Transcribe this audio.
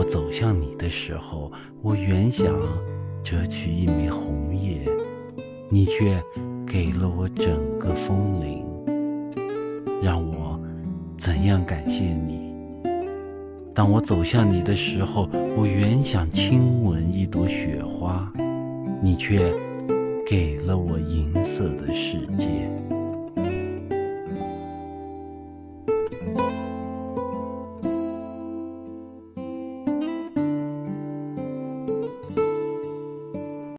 我走向你的时候，我原想折取一枚红叶，你却给了我整个风铃。让我怎样感谢你？当我走向你的时候，我原想亲吻一朵雪花，你却给了我银色的世界。